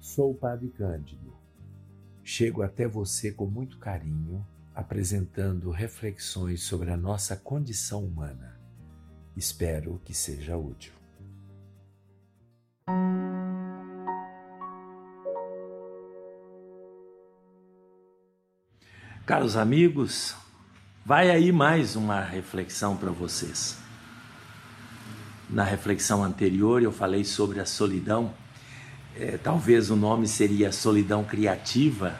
Sou o Padre Cândido. Chego até você com muito carinho, apresentando reflexões sobre a nossa condição humana. Espero que seja útil. Caros amigos, vai aí mais uma reflexão para vocês. Na reflexão anterior eu falei sobre a solidão é, talvez o nome seria solidão criativa,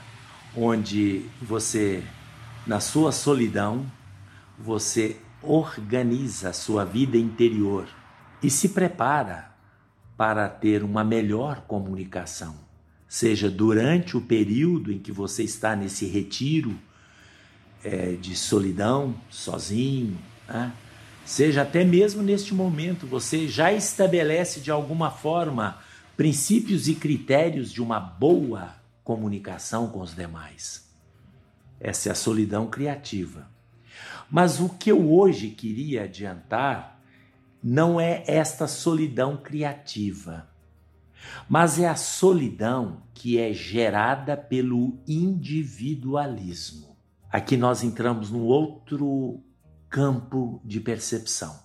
onde você, na sua solidão, você organiza a sua vida interior e se prepara para ter uma melhor comunicação, seja durante o período em que você está nesse retiro é, de solidão, sozinho, né? seja até mesmo neste momento, você já estabelece de alguma forma princípios e critérios de uma boa comunicação com os demais. Essa é a solidão criativa. Mas o que eu hoje queria adiantar não é esta solidão criativa, mas é a solidão que é gerada pelo individualismo. Aqui nós entramos num outro campo de percepção.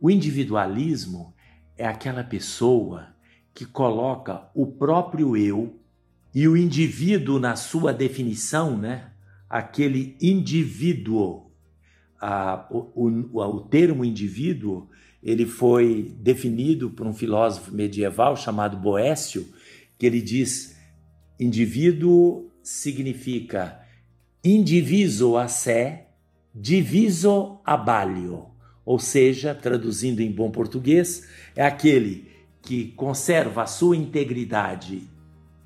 O individualismo é aquela pessoa que coloca o próprio eu e o indivíduo na sua definição, né? Aquele indivíduo, o, o, o termo indivíduo, ele foi definido por um filósofo medieval chamado Boécio, que ele diz: indivíduo significa indiviso a sé, diviso a balio, ou seja, traduzindo em bom português, é aquele que conserva a sua integridade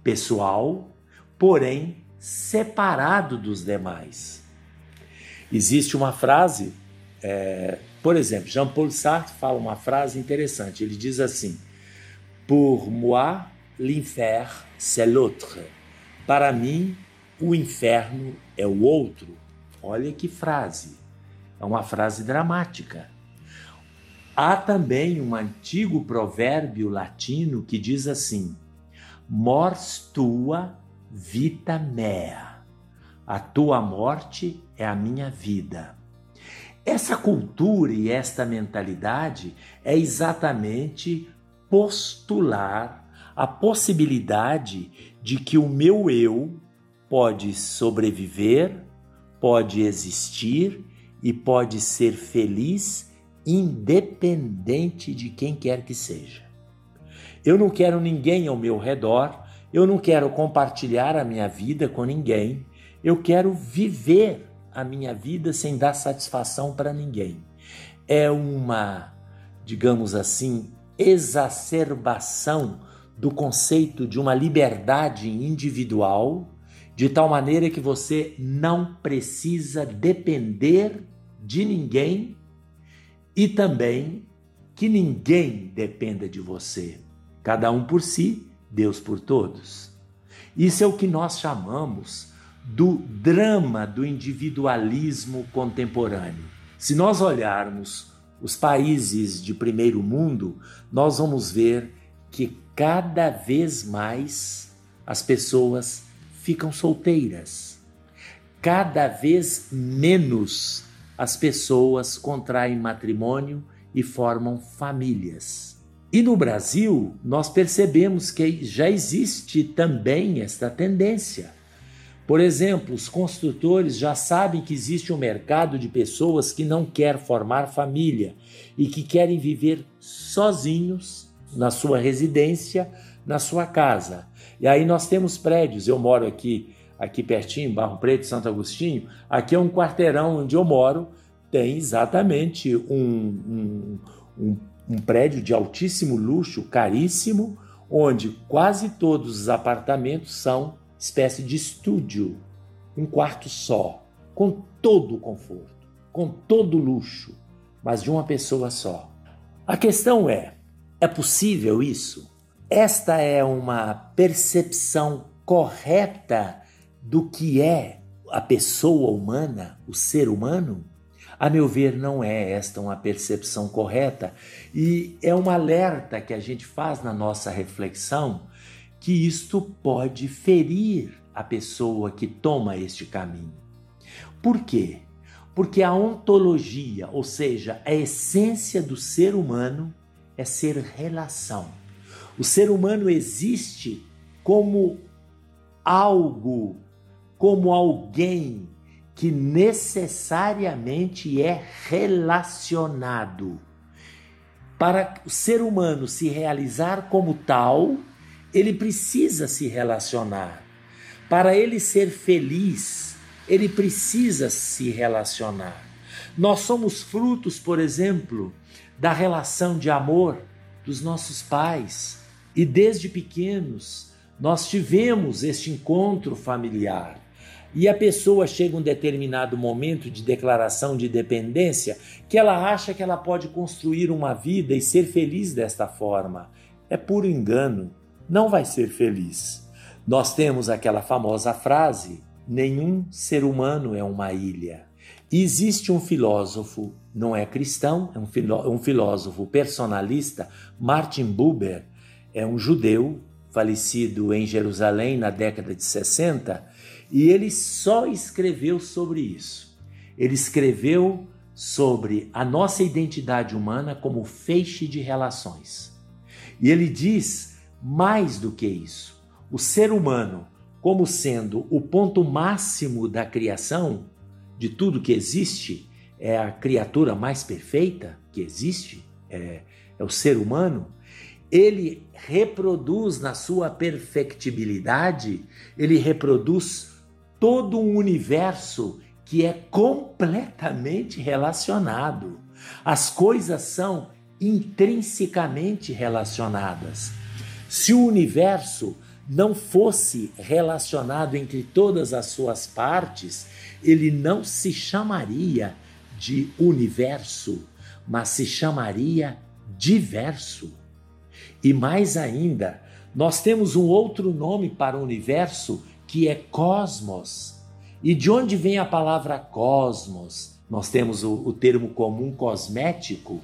pessoal, porém separado dos demais. Existe uma frase, é, por exemplo, Jean-Paul Sartre fala uma frase interessante. Ele diz assim: Pour moi, l'infer, c'est l'autre. Para mim, o inferno é o outro. Olha que frase. É uma frase dramática. Há também um antigo provérbio latino que diz assim: Mors tua vita mea. A tua morte é a minha vida. Essa cultura e esta mentalidade é exatamente postular a possibilidade de que o meu eu pode sobreviver, pode existir e pode ser feliz independente de quem quer que seja. Eu não quero ninguém ao meu redor, eu não quero compartilhar a minha vida com ninguém, eu quero viver a minha vida sem dar satisfação para ninguém. É uma, digamos assim, exacerbação do conceito de uma liberdade individual, de tal maneira que você não precisa depender de ninguém e também que ninguém dependa de você. Cada um por si, Deus por todos. Isso é o que nós chamamos do drama do individualismo contemporâneo. Se nós olharmos os países de primeiro mundo, nós vamos ver que cada vez mais as pessoas ficam solteiras. Cada vez menos as pessoas contraem matrimônio e formam famílias. E no Brasil, nós percebemos que já existe também esta tendência. Por exemplo, os construtores já sabem que existe um mercado de pessoas que não quer formar família e que querem viver sozinhos na sua residência, na sua casa. E aí nós temos prédios. Eu moro aqui aqui pertinho, Barro Preto, Santo Agostinho, aqui é um quarteirão onde eu moro, tem exatamente um, um, um, um prédio de altíssimo luxo, caríssimo, onde quase todos os apartamentos são espécie de estúdio, um quarto só, com todo o conforto, com todo o luxo, mas de uma pessoa só. A questão é: é possível isso? Esta é uma percepção correta do que é a pessoa humana, o ser humano? A meu ver, não é esta uma percepção correta e é um alerta que a gente faz na nossa reflexão que isto pode ferir a pessoa que toma este caminho. Por quê? Porque a ontologia, ou seja, a essência do ser humano, é ser relação. O ser humano existe como algo, como alguém que necessariamente é relacionado. Para o ser humano se realizar como tal, ele precisa se relacionar. Para ele ser feliz, ele precisa se relacionar. Nós somos frutos, por exemplo, da relação de amor dos nossos pais. E desde pequenos nós tivemos este encontro familiar. E a pessoa chega um determinado momento de declaração de dependência que ela acha que ela pode construir uma vida e ser feliz desta forma. É puro engano. Não vai ser feliz. Nós temos aquela famosa frase: nenhum ser humano é uma ilha. Existe um filósofo, não é cristão, é um, filó um filósofo personalista, Martin Buber, é um judeu falecido em Jerusalém na década de 60, e ele só escreveu sobre isso. Ele escreveu sobre a nossa identidade humana como feixe de relações. E ele diz mais do que isso: o ser humano, como sendo o ponto máximo da criação, de tudo que existe, é a criatura mais perfeita que existe, é, é o ser humano, ele reproduz na sua perfectibilidade, ele reproduz todo um universo que é completamente relacionado. As coisas são intrinsecamente relacionadas. Se o universo não fosse relacionado entre todas as suas partes, ele não se chamaria de universo, mas se chamaria diverso. E mais ainda, nós temos um outro nome para o universo que é cosmos. E de onde vem a palavra cosmos? Nós temos o, o termo comum cosmético,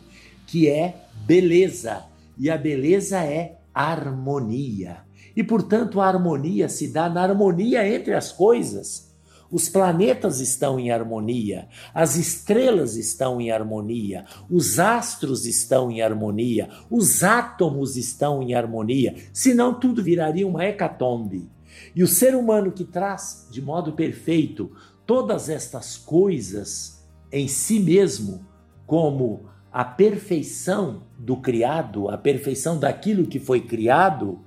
que é beleza. E a beleza é harmonia. E, portanto, a harmonia se dá na harmonia entre as coisas. Os planetas estão em harmonia, as estrelas estão em harmonia, os astros estão em harmonia, os átomos estão em harmonia, senão tudo viraria uma hecatombe. E o ser humano que traz de modo perfeito todas estas coisas em si mesmo, como a perfeição do criado, a perfeição daquilo que foi criado,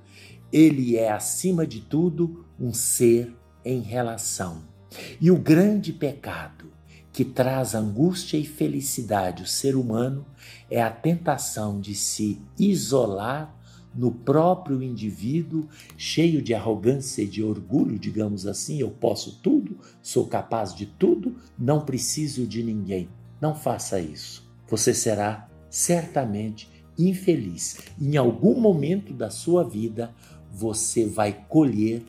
ele é, acima de tudo, um ser em relação. E o grande pecado que traz angústia e felicidade ao ser humano é a tentação de se isolar no próprio indivíduo, cheio de arrogância e de orgulho, digamos assim, eu posso tudo, sou capaz de tudo, não preciso de ninguém. Não faça isso. Você será certamente infeliz. Em algum momento da sua vida, você vai colher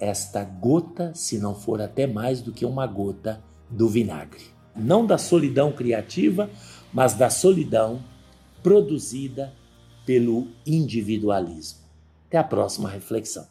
esta gota, se não for até mais do que uma gota, do vinagre. Não da solidão criativa, mas da solidão produzida pelo individualismo. Até a próxima reflexão.